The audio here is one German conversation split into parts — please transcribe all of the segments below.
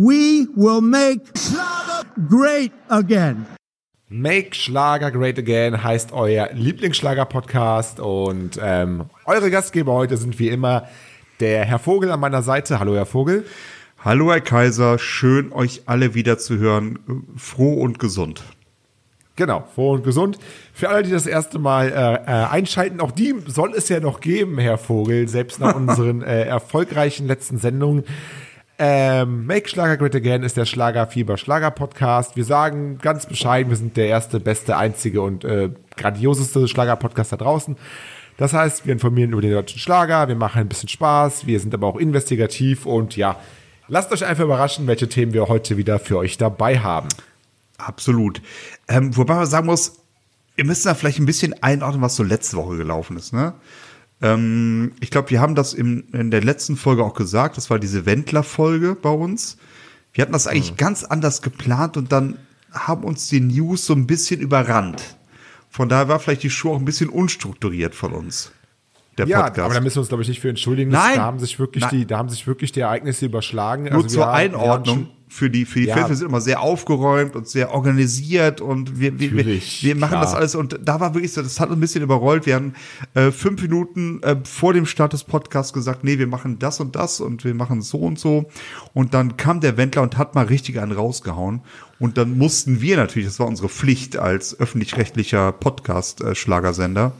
We will make Schlager great again. Make Schlager Great Again heißt euer Lieblingsschlager-Podcast und ähm, eure Gastgeber heute sind wie immer der Herr Vogel an meiner Seite. Hallo, Herr Vogel. Hallo, Herr Kaiser. Schön, euch alle wieder zu hören. Froh und gesund. Genau, froh und gesund. Für alle, die das erste Mal äh, äh, einschalten, auch die soll es ja noch geben, Herr Vogel, selbst nach unseren äh, erfolgreichen letzten Sendungen. Ähm, Make Schlager Great Again ist der Schlagerfieber Schlager Podcast. Wir sagen ganz bescheiden, wir sind der erste, beste, einzige und äh, grandioseste Schlager Podcast da draußen. Das heißt, wir informieren über den deutschen Schlager, wir machen ein bisschen Spaß, wir sind aber auch investigativ und ja, lasst euch einfach überraschen, welche Themen wir heute wieder für euch dabei haben. Absolut. Ähm, wobei man sagen muss, ihr müsst da vielleicht ein bisschen einordnen, was so letzte Woche gelaufen ist, ne? Ähm, ich glaube, wir haben das im, in der letzten Folge auch gesagt. Das war diese Wendler-Folge bei uns. Wir hatten das eigentlich mhm. ganz anders geplant und dann haben uns die News so ein bisschen überrannt. Von daher war vielleicht die Show auch ein bisschen unstrukturiert von uns. Der ja, Podcast. aber da müssen wir uns, glaube ich, nicht für entschuldigen. Nein. Da haben sich wirklich, die, da haben sich wirklich die Ereignisse überschlagen. Nur also zur Einordnung für die, für die ja. Filme sind immer sehr aufgeräumt und sehr organisiert und wir, wir, wir, wir machen klar. das alles und da war wirklich so, das hat ein bisschen überrollt. Wir haben äh, fünf Minuten äh, vor dem Start des Podcasts gesagt, nee, wir machen das und das und wir machen so und so und dann kam der Wendler und hat mal richtig einen rausgehauen und dann mussten wir natürlich, das war unsere Pflicht als öffentlich-rechtlicher Podcast-Schlagersender,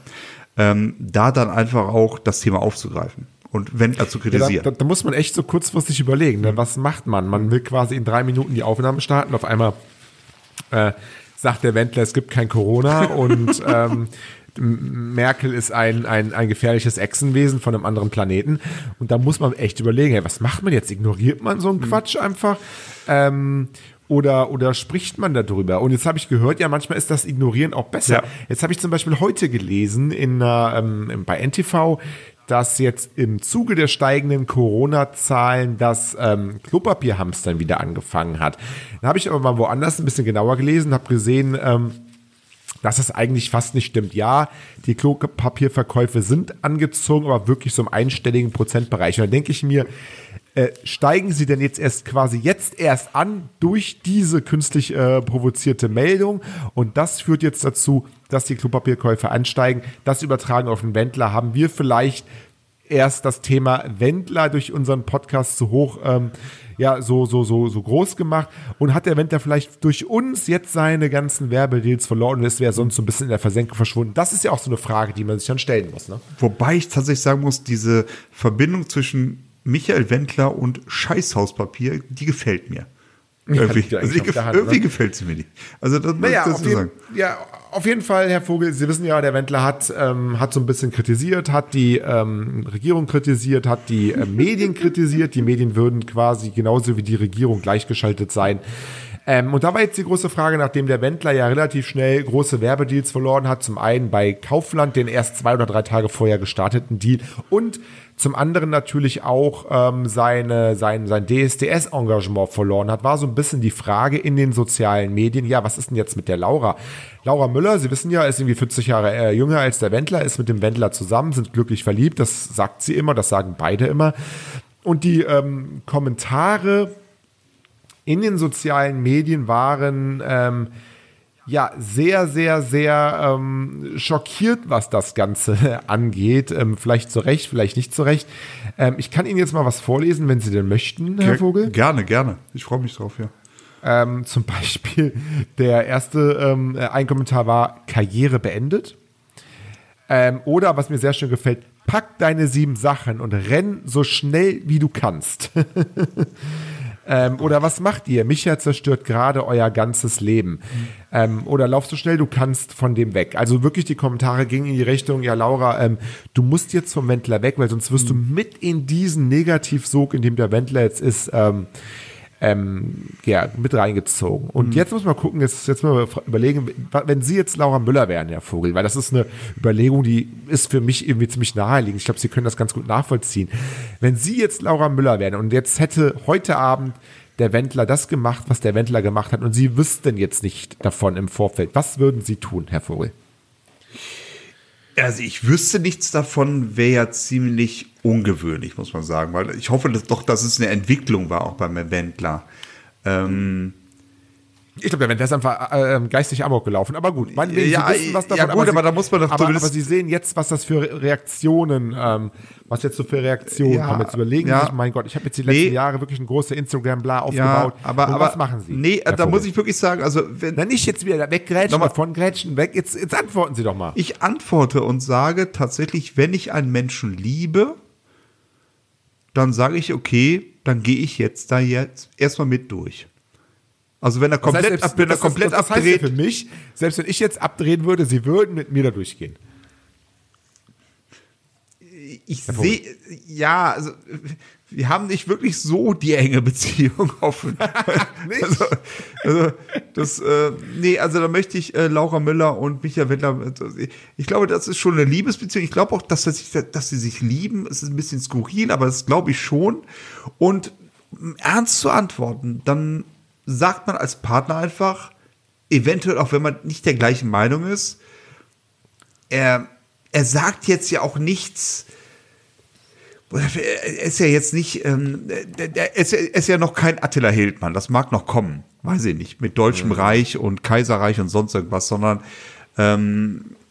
äh, ähm, da dann einfach auch das Thema aufzugreifen und Wendler zu kritisieren. Ja, da, da, muss man echt so kurzfristig überlegen, ne? was macht man? Man will quasi in drei Minuten die Aufnahme starten, auf einmal äh, sagt der Wendler, es gibt kein Corona und ähm, Merkel ist ein, ein, ein gefährliches Echsenwesen von einem anderen Planeten. Und da muss man echt überlegen, hey, was macht man jetzt? Ignoriert man so einen mhm. Quatsch einfach? Ähm, oder, oder spricht man darüber? Und jetzt habe ich gehört, ja, manchmal ist das Ignorieren auch besser. Ja. Jetzt habe ich zum Beispiel heute gelesen in, ähm, bei NTV, dass jetzt im Zuge der steigenden Corona-Zahlen das ähm, Klopapierhamstern wieder angefangen hat. Dann habe ich aber mal woanders ein bisschen genauer gelesen, habe gesehen, ähm, dass es eigentlich fast nicht stimmt. Ja, die Klopapierverkäufe sind angezogen, aber wirklich so im einstelligen Prozentbereich. Und da denke ich mir, äh, steigen sie denn jetzt erst quasi jetzt erst an durch diese künstlich äh, provozierte Meldung? Und das führt jetzt dazu, dass die Klopapierkäufe ansteigen. Das übertragen auf den Wendler haben wir vielleicht erst das Thema Wendler durch unseren Podcast so hoch, ähm, ja, so, so, so, so groß gemacht und hat der Wendler vielleicht durch uns jetzt seine ganzen Werbedeals verloren und ist wäre sonst so ein bisschen in der Versenkung verschwunden. Das ist ja auch so eine Frage, die man sich dann stellen muss. Ne? Wobei ich tatsächlich sagen muss, diese Verbindung zwischen Michael Wendler und Scheißhauspapier, die gefällt mir. Irgendwie, also gef Hand, irgendwie ne? gefällt sie mir nicht. Also das naja, muss ich sagen. Ja, auf jeden Fall, Herr Vogel, Sie wissen ja, der Wendler hat, ähm, hat so ein bisschen kritisiert, hat die ähm, Regierung kritisiert, hat die äh, Medien kritisiert. Die Medien würden quasi genauso wie die Regierung gleichgeschaltet sein. Ähm, und da war jetzt die große Frage, nachdem der Wendler ja relativ schnell große Werbedeals verloren hat, zum einen bei Kaufland, den erst zwei oder drei Tage vorher gestarteten Deal und zum anderen natürlich auch ähm, seine, sein, sein DSDS-Engagement verloren hat, war so ein bisschen die Frage in den sozialen Medien, ja, was ist denn jetzt mit der Laura? Laura Müller, Sie wissen ja, ist irgendwie 40 Jahre äh, jünger als der Wendler, ist mit dem Wendler zusammen, sind glücklich verliebt, das sagt sie immer, das sagen beide immer. Und die ähm, Kommentare in den sozialen Medien waren ähm, ja sehr, sehr, sehr ähm, schockiert, was das Ganze angeht. Ähm, vielleicht zu Recht, vielleicht nicht zu Recht. Ähm, ich kann Ihnen jetzt mal was vorlesen, wenn Sie denn möchten, Herr Vogel. Gerne, gerne. Ich freue mich drauf, ja. Ähm, zum Beispiel der erste ähm, ein Kommentar war Karriere beendet. Ähm, oder was mir sehr schön gefällt, pack deine sieben Sachen und renn so schnell wie du kannst. Ähm, oder was macht ihr? Micha zerstört gerade euer ganzes Leben. Mhm. Ähm, oder lauf so schnell du kannst von dem weg. Also wirklich die Kommentare gingen in die Richtung, ja Laura, ähm, du musst jetzt vom Wendler weg, weil sonst wirst mhm. du mit in diesen Negativsog, in dem der Wendler jetzt ist, ähm, ähm, ja, mit reingezogen. Und mhm. jetzt muss man gucken, jetzt, jetzt mal überlegen, wenn Sie jetzt Laura Müller wären, Herr Vogel, weil das ist eine Überlegung, die ist für mich irgendwie ziemlich naheliegend. Ich glaube, Sie können das ganz gut nachvollziehen. Wenn Sie jetzt Laura Müller wären und jetzt hätte heute Abend der Wendler das gemacht, was der Wendler gemacht hat und Sie wüssten jetzt nicht davon im Vorfeld, was würden Sie tun, Herr Vogel? Also ich wüsste nichts davon, wäre ja ziemlich ungewöhnlich, muss man sagen, weil ich hoffe dass doch, dass es eine Entwicklung war, auch beim Wendler. Ähm, ich glaube, der ist einfach äh, geistig amok gelaufen. Aber gut, man will ja, wissen, was davon. Ja gut, aber, aber, da muss man doch aber, aber Sie sehen jetzt, was das für Reaktionen, ähm, was jetzt so für Reaktionen ja, haben. Jetzt überlegen ja. sich, mein Gott, ich habe jetzt die letzten nee. Jahre wirklich ein große Instagram-Bla aufgebaut. Ja, aber, aber was machen Sie? Nee, da muss ich wirklich sagen, also wenn. Na, nicht jetzt wieder weggrätschen, von Grätschen weg. Jetzt, jetzt antworten Sie doch mal. Ich antworte und sage tatsächlich, wenn ich einen Menschen liebe, dann sage ich, okay, dann gehe ich jetzt da jetzt erstmal mit durch. Also wenn er komplett, das heißt, wenn er komplett das, das abdreht. für mich, selbst wenn ich jetzt abdrehen würde, sie würden mit mir da durchgehen. Ich sehe, ja, also wir haben nicht wirklich so die enge Beziehung offen. also, also, das, äh, nee, also da möchte ich äh, Laura Müller und Michael Wendler, also, ich glaube, das ist schon eine Liebesbeziehung. Ich glaube auch, dass, dass, dass sie sich lieben. Es ist ein bisschen skurril, aber das glaube ich schon. Und ernst zu antworten, dann sagt man als Partner einfach, eventuell auch wenn man nicht der gleichen Meinung ist, er, er sagt jetzt ja auch nichts, er ist ja jetzt nicht, ähm, er, ist, er ist ja noch kein Attila Hildmann, das mag noch kommen, weiß ich nicht, mit Deutschem mhm. Reich und Kaiserreich und sonst irgendwas, sondern ähm, äh,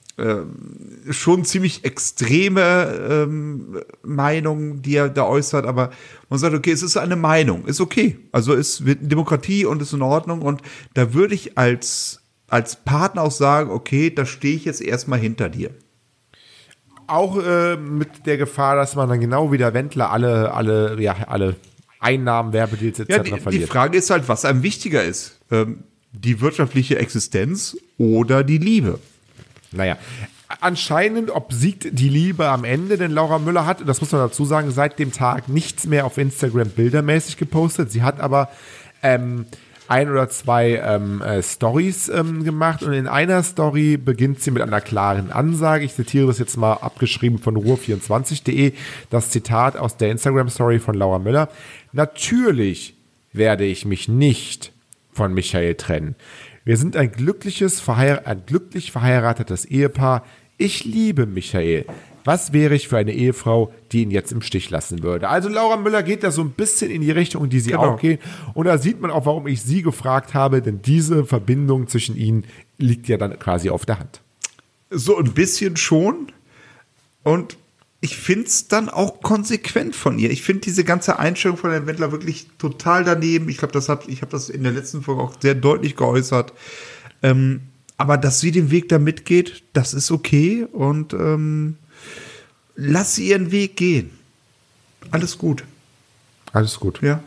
schon ziemlich extreme ähm, Meinungen, die er da äußert, aber man sagt, okay, es ist eine Meinung, ist okay. Also es wird Demokratie und ist in Ordnung und da würde ich als, als Partner auch sagen, okay, da stehe ich jetzt erstmal hinter dir. Auch äh, mit der Gefahr, dass man dann genau wie der Wendler alle, alle, ja, alle Einnahmen, Werbedeals etc. Ja, die, verliert. Die Frage ist halt, was einem wichtiger ist. Ähm, die wirtschaftliche Existenz oder die Liebe. Naja, anscheinend obsiegt die Liebe am Ende, denn Laura Müller hat, das muss man dazu sagen, seit dem Tag nichts mehr auf Instagram bildermäßig gepostet. Sie hat aber ähm, ein oder zwei ähm, äh, Stories ähm, gemacht und in einer Story beginnt sie mit einer klaren Ansage. Ich zitiere das jetzt mal abgeschrieben von ruhr24.de, das Zitat aus der Instagram-Story von Laura Müller. Natürlich werde ich mich nicht von Michael trennen. Wir sind ein glückliches, ein glücklich verheiratetes Ehepaar. Ich liebe Michael. Was wäre ich für eine Ehefrau, die ihn jetzt im Stich lassen würde? Also Laura Müller geht da so ein bisschen in die Richtung, in die sie genau. auch geht. Und da sieht man auch, warum ich sie gefragt habe, denn diese Verbindung zwischen ihnen liegt ja dann quasi auf der Hand. So ein bisschen schon. Und ich finde es dann auch konsequent von ihr. Ich finde diese ganze Einstellung von Herrn Wendler wirklich total daneben. Ich glaube, das hat, ich habe das in der letzten Folge auch sehr deutlich geäußert. Ähm, aber dass sie den Weg da mitgeht, das ist okay und ähm, lass sie ihren Weg gehen. Alles gut. Alles gut. Ja.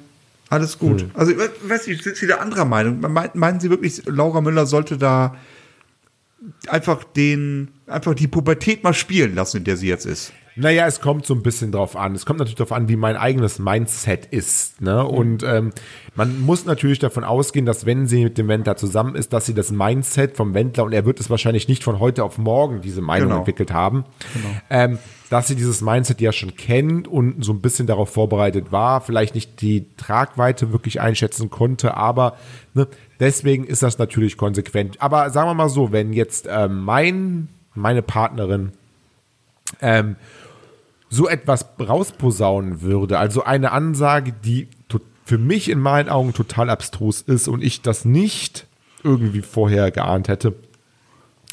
Alles gut. Hm. Also, weiß ich, sind Sie da anderer Meinung? Meinen Sie wirklich, Laura Müller sollte da einfach den, einfach die Pubertät mal spielen lassen, in der sie jetzt ist? Naja, es kommt so ein bisschen drauf an. Es kommt natürlich darauf an, wie mein eigenes Mindset ist. Ne? Mhm. Und ähm, man muss natürlich davon ausgehen, dass wenn sie mit dem Wendler zusammen ist, dass sie das Mindset vom Wendler, und er wird es wahrscheinlich nicht von heute auf morgen diese Meinung genau. entwickelt haben, genau. ähm, dass sie dieses Mindset ja schon kennt und so ein bisschen darauf vorbereitet war, vielleicht nicht die Tragweite wirklich einschätzen konnte, aber ne, deswegen ist das natürlich konsequent. Aber sagen wir mal so, wenn jetzt ähm, mein, meine Partnerin ähm, so etwas rausposaunen würde, also eine Ansage, die für mich in meinen Augen total abstrus ist und ich das nicht irgendwie vorher geahnt hätte,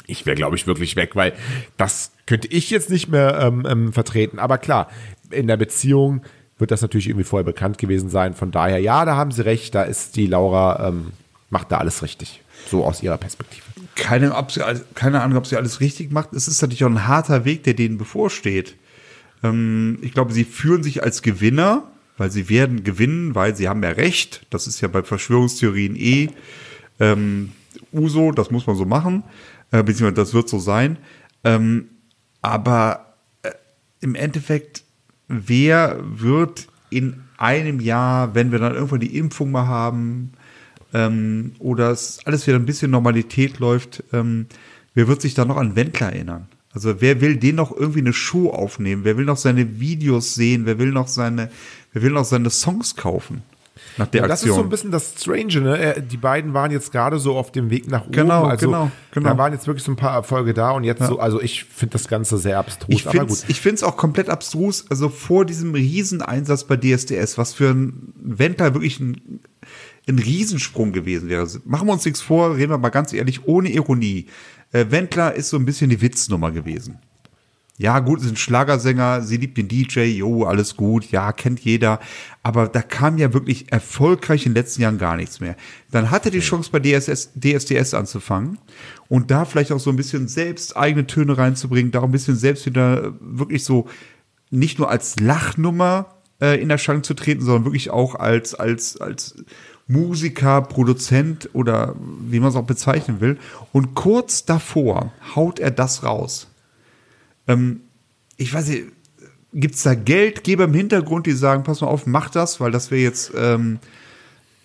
ich wäre, glaube ich, wirklich weg, weil das könnte ich jetzt nicht mehr ähm, ähm, vertreten. Aber klar, in der Beziehung wird das natürlich irgendwie vorher bekannt gewesen sein. Von daher, ja, da haben Sie recht, da ist die Laura, ähm, macht da alles richtig. So aus ihrer Perspektive. Keine, keine Ahnung, ob sie alles richtig macht. Es ist natürlich auch ein harter Weg, der denen bevorsteht. Ähm, ich glaube, sie fühlen sich als Gewinner, weil sie werden gewinnen, weil sie haben ja recht. Das ist ja bei Verschwörungstheorien eh ähm, Uso, das muss man so machen, äh, beziehungsweise das wird so sein. Ähm, aber äh, im Endeffekt, wer wird in einem Jahr, wenn wir dann irgendwann die Impfung mal haben ähm, oder es alles wieder ein bisschen Normalität läuft, ähm, wer wird sich da noch an Wendler erinnern? Also wer will den noch irgendwie eine Show aufnehmen? Wer will noch seine Videos sehen? Wer will noch seine, wer will noch seine Songs kaufen? Nach der ja, das Aktion. ist so ein bisschen das Strange, ne? Die beiden waren jetzt gerade so auf dem Weg nach oben. Genau, also, genau, genau. Da waren jetzt wirklich so ein paar Erfolge da und jetzt ja. so, also ich finde das Ganze sehr abstrus, ich finde es auch komplett abstrus, also vor diesem Rieseneinsatz bei DSDS, was für ein Wendler wirklich ein, ein Riesensprung gewesen wäre. Machen wir uns nichts vor, reden wir mal ganz ehrlich, ohne Ironie. Äh, Wendler ist so ein bisschen die Witznummer gewesen. Ja, gut, ist ein Schlagersänger, sie liebt den DJ, jo, alles gut, ja, kennt jeder. Aber da kam ja wirklich erfolgreich in den letzten Jahren gar nichts mehr. Dann hatte die Chance bei DSS, DSDS anzufangen und da vielleicht auch so ein bisschen selbst eigene Töne reinzubringen, da auch ein bisschen selbst wieder wirklich so nicht nur als Lachnummer äh, in Erscheinung zu treten, sondern wirklich auch als, als, als Musiker, Produzent oder wie man es auch bezeichnen will. Und kurz davor haut er das raus. Ähm, ich weiß nicht, gibt es da Geldgeber im Hintergrund, die sagen, pass mal auf, mach das, weil das wäre jetzt ähm,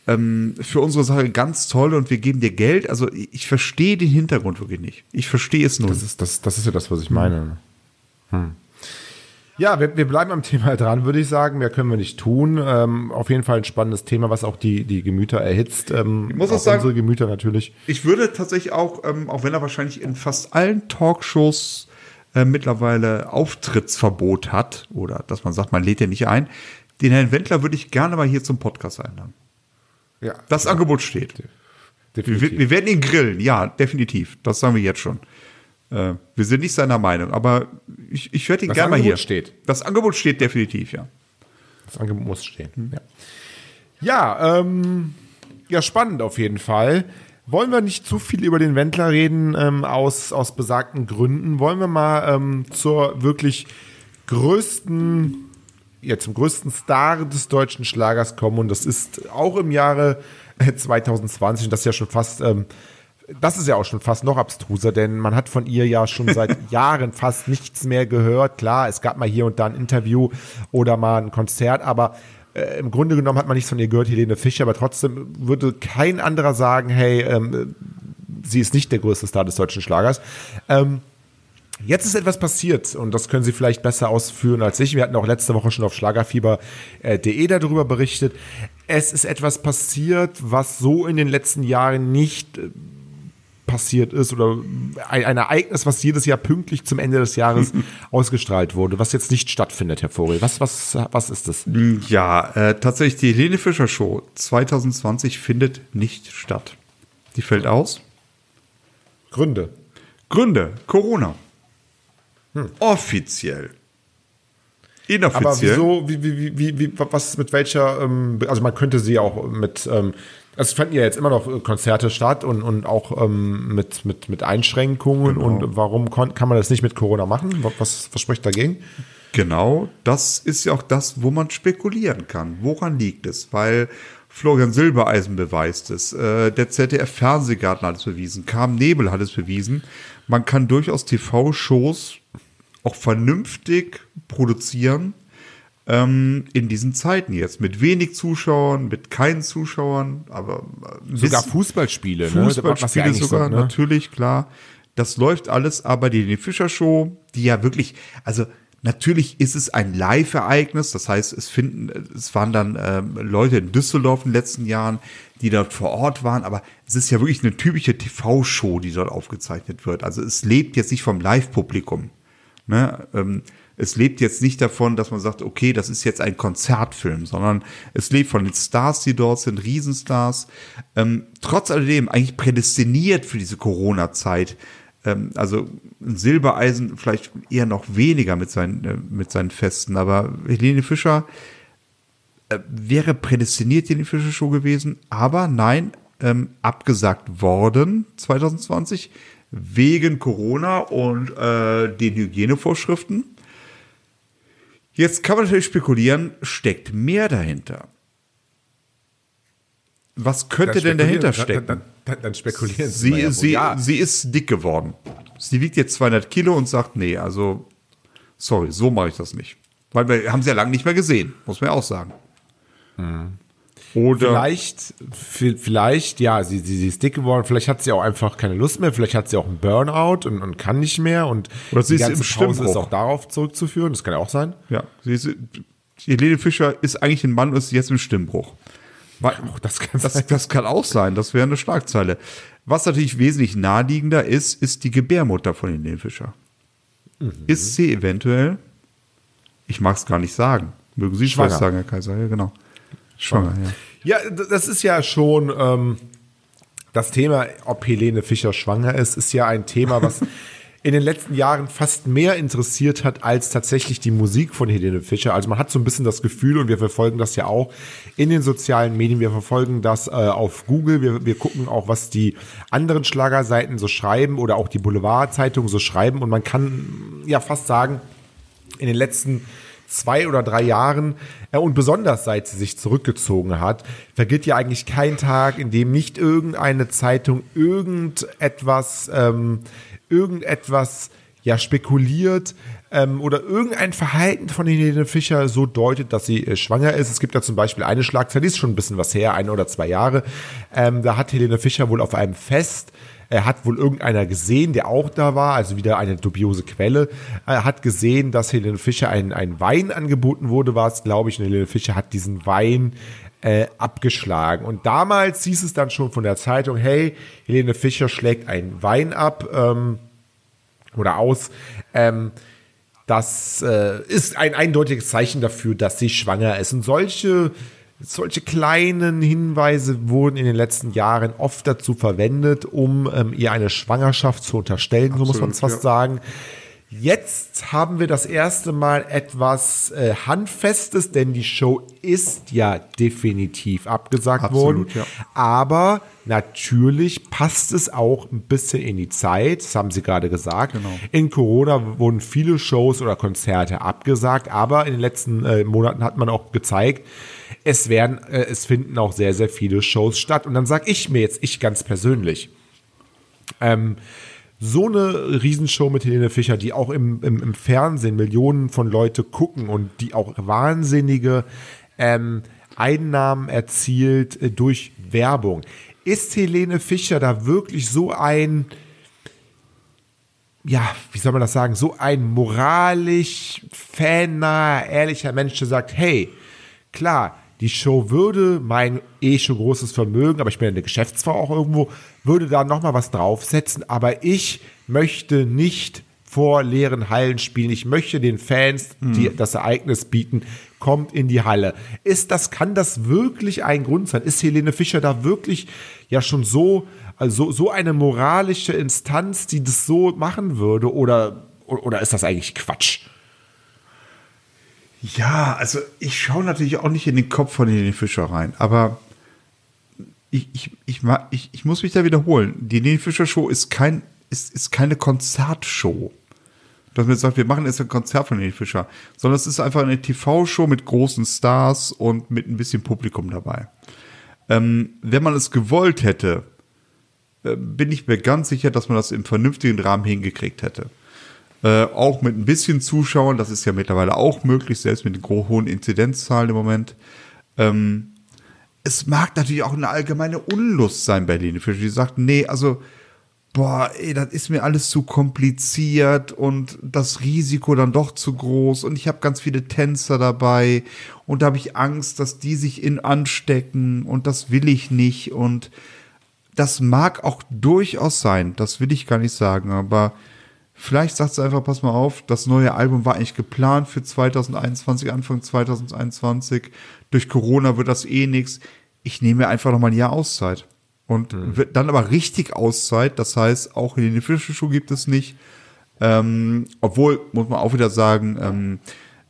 ähm, für unsere Sache ganz toll und wir geben dir Geld. Also ich, verstehe den Hintergrund wirklich nicht. Ich verstehe es nur. Das ist, das, das ist ja das, was ich meine. Hm. Ja, wir, wir, bleiben am Thema dran, würde ich sagen. Mehr können wir nicht tun. Ähm, auf jeden Fall ein spannendes Thema, was auch die, die Gemüter erhitzt. Ähm, ich muss auch sagen, unsere Gemüter natürlich. Ich würde tatsächlich auch, ähm, auch wenn er wahrscheinlich in fast allen Talkshows äh, mittlerweile Auftrittsverbot hat oder dass man sagt, man lädt ja nicht ein. Den Herrn Wendler würde ich gerne mal hier zum Podcast einladen. Ja. Das ja. Angebot steht. Wir, wir, werden ihn grillen, ja, definitiv. Das sagen wir jetzt schon. Äh, wir sind nicht seiner Meinung, aber ich, ich werde ihn gerne mal hier. steht. Das Angebot steht definitiv, ja. Das Angebot muss stehen. Hm. Ja, ja, ähm, ja, spannend auf jeden Fall. Wollen wir nicht zu viel über den Wendler reden, ähm, aus, aus besagten Gründen? Wollen wir mal ähm, zur wirklich größten, ja, zum größten Star des deutschen Schlagers kommen? Und das ist auch im Jahre 2020, äh, und das ist ja schon fast, ähm, das ist ja auch schon fast noch abstruser, denn man hat von ihr ja schon seit Jahren fast nichts mehr gehört. Klar, es gab mal hier und da ein Interview oder mal ein Konzert, aber äh, im Grunde genommen hat man nichts von ihr gehört, Helene Fischer, aber trotzdem würde kein anderer sagen, hey, ähm, sie ist nicht der größte Star des deutschen Schlagers. Ähm, Jetzt ist etwas passiert und das können Sie vielleicht besser ausführen als ich. Wir hatten auch letzte Woche schon auf schlagerfieber.de darüber berichtet. Es ist etwas passiert, was so in den letzten Jahren nicht äh, passiert ist oder ein, ein, Ereignis, was jedes Jahr pünktlich zum Ende des Jahres ausgestrahlt wurde, was jetzt nicht stattfindet, Herr Vogel. Was, was, was ist das? Ja, äh, tatsächlich die Helene Fischer Show 2020 findet nicht statt. Die fällt aus. Gründe. Gründe. Corona. Hm. Offiziell. Inoffiziell. Aber wieso, wie, wie, wie, wie, was mit welcher, ähm, also man könnte sie auch mit ähm, es fanden ja jetzt immer noch äh, Konzerte statt und, und auch ähm, mit, mit, mit Einschränkungen. Genau. Und warum kann man das nicht mit Corona machen? Was, was spricht dagegen? Genau, das ist ja auch das, wo man spekulieren kann. Woran liegt es? Weil Florian Silbereisen beweist es, äh, der ZDF-Fernsehgarten hat es bewiesen, Carmen Nebel hat es bewiesen. Man kann durchaus TV-Shows auch vernünftig produzieren ähm, in diesen Zeiten jetzt. Mit wenig Zuschauern, mit keinen Zuschauern, aber sogar Fußballspiele, Fußballspiele ne? sogar, so, ne? natürlich, klar. Das läuft alles, aber die, die Fischer Show, die ja wirklich, also Natürlich ist es ein Live-Ereignis, das heißt, es finden, es waren dann ähm, Leute in Düsseldorf in den letzten Jahren, die dort vor Ort waren, aber es ist ja wirklich eine typische TV-Show, die dort aufgezeichnet wird. Also es lebt jetzt nicht vom Live-Publikum. Ne? Ähm, es lebt jetzt nicht davon, dass man sagt, okay, das ist jetzt ein Konzertfilm, sondern es lebt von den Stars, die dort sind, Riesenstars. Ähm, trotz alledem eigentlich prädestiniert für diese Corona-Zeit. Ähm, also ein Silbereisen vielleicht eher noch weniger mit seinen, äh, mit seinen Festen, aber Helene Fischer äh, wäre prädestiniert in die Fischer Show gewesen, aber nein, ähm, abgesagt worden 2020 wegen Corona und äh, den Hygienevorschriften. Jetzt kann man natürlich spekulieren, steckt mehr dahinter? Was könnte denn dahinter stecken? Dann, dann, dann spekulieren Sie. Sie, ja sie, ja. sie ist dick geworden. Sie wiegt jetzt 200 Kilo und sagt, nee, also, sorry, so mache ich das nicht. Weil wir haben sie ja lange nicht mehr gesehen, muss man ja auch sagen. Mhm. Oder vielleicht, vielleicht, ja, sie, sie, sie ist dick geworden, vielleicht hat sie auch einfach keine Lust mehr, vielleicht hat sie auch einen Burnout und, und kann nicht mehr und Oder sie die ganze ist im Pause ist auch darauf zurückzuführen, das kann ja auch sein. Ja, sie ist, Helene Fischer ist eigentlich ein Mann und ist jetzt im Stimmbruch. Oh, das, kann das, das, kann auch sein, das wäre eine Schlagzeile. Was natürlich wesentlich naheliegender ist, ist die Gebärmutter von Helene Fischer. Mhm. Ist sie eventuell, ich mag es gar nicht sagen, mögen Sie Schwanger. sagen, Herr Kaiser, ja genau. Schwanger, ja. Ja, das ist ja schon ähm, das Thema, ob Helene Fischer schwanger ist, ist ja ein Thema, was in den letzten Jahren fast mehr interessiert hat als tatsächlich die Musik von Helene Fischer. Also man hat so ein bisschen das Gefühl, und wir verfolgen das ja auch in den sozialen Medien, wir verfolgen das äh, auf Google, wir, wir gucken auch, was die anderen Schlagerseiten so schreiben oder auch die Boulevardzeitungen so schreiben. Und man kann ja fast sagen, in den letzten zwei oder drei Jahren äh, und besonders seit sie sich zurückgezogen hat, vergeht ja eigentlich kein Tag, in dem nicht irgendeine Zeitung irgendetwas ähm, irgendetwas ja spekuliert ähm, oder irgendein Verhalten von Helene Fischer so deutet, dass sie äh, schwanger ist. Es gibt da zum Beispiel eine Schlagzeile, die ist schon ein bisschen was her, ein oder zwei Jahre. Ähm, da hat Helene Fischer wohl auf einem Fest er hat wohl irgendeiner gesehen, der auch da war, also wieder eine dubiose Quelle, Er äh, hat gesehen, dass Helene Fischer ein, ein Wein angeboten wurde, war es, glaube ich, und Helene Fischer hat diesen Wein äh, abgeschlagen. Und damals hieß es dann schon von der Zeitung, hey, Helene Fischer schlägt einen Wein ab ähm, oder aus. Ähm, das äh, ist ein eindeutiges Zeichen dafür, dass sie schwanger ist. Und solche, solche kleinen Hinweise wurden in den letzten Jahren oft dazu verwendet, um ähm, ihr eine Schwangerschaft zu unterstellen, Absolut, so muss man es fast ja. sagen. Jetzt haben wir das erste Mal etwas äh, Handfestes, denn die Show ist ja definitiv abgesagt Absolut, worden. Ja. Aber natürlich passt es auch ein bisschen in die Zeit, das haben Sie gerade gesagt. Genau. In Corona wurden viele Shows oder Konzerte abgesagt, aber in den letzten äh, Monaten hat man auch gezeigt, es werden, äh, es finden auch sehr, sehr viele Shows statt. Und dann sage ich mir jetzt, ich ganz persönlich, ähm, so eine Riesenshow mit Helene Fischer, die auch im, im, im Fernsehen Millionen von Leute gucken und die auch wahnsinnige ähm, Einnahmen erzielt äh, durch Werbung. Ist Helene Fischer da wirklich so ein, ja, wie soll man das sagen, so ein moralisch fannaher, ehrlicher Mensch, der sagt, hey, klar, die Show würde mein eh schon großes Vermögen, aber ich bin eine Geschäftsfrau auch irgendwo, würde da nochmal was draufsetzen, aber ich möchte nicht vor leeren Hallen spielen. Ich möchte den Fans die, hm. das Ereignis bieten. Kommt in die Halle. Ist das, kann das wirklich ein Grund sein? Ist Helene Fischer da wirklich ja schon so, also so eine moralische Instanz, die das so machen würde? Oder, oder ist das eigentlich Quatsch? Ja, also ich schaue natürlich auch nicht in den Kopf von Helene Fischer rein, aber ich, ich, ich, ich, ich muss mich da wiederholen. Die Helene Fischer Show ist, kein, ist, ist keine Konzertshow. Dass man sagt, wir machen jetzt ein Konzert von Helene Fischer, sondern es ist einfach eine TV-Show mit großen Stars und mit ein bisschen Publikum dabei. Ähm, wenn man es gewollt hätte, äh, bin ich mir ganz sicher, dass man das im vernünftigen Rahmen hingekriegt hätte. Äh, auch mit ein bisschen Zuschauern, das ist ja mittlerweile auch möglich, selbst mit den hohen Inzidenzzahlen im Moment. Ähm, es mag natürlich auch eine allgemeine Unlust sein bei denen, die sagt, nee, also, boah, ey, das ist mir alles zu kompliziert und das Risiko dann doch zu groß und ich habe ganz viele Tänzer dabei und da habe ich Angst, dass die sich in anstecken und das will ich nicht und das mag auch durchaus sein, das will ich gar nicht sagen, aber Vielleicht sagt sie einfach, pass mal auf, das neue Album war eigentlich geplant für 2021, Anfang 2021. Durch Corona wird das eh nichts. Ich nehme einfach noch mal ein Jahr Auszeit. Und wird dann aber richtig Auszeit. Das heißt, auch in den Fischeschuh gibt es nicht. Ähm, obwohl, muss man auch wieder sagen, ähm,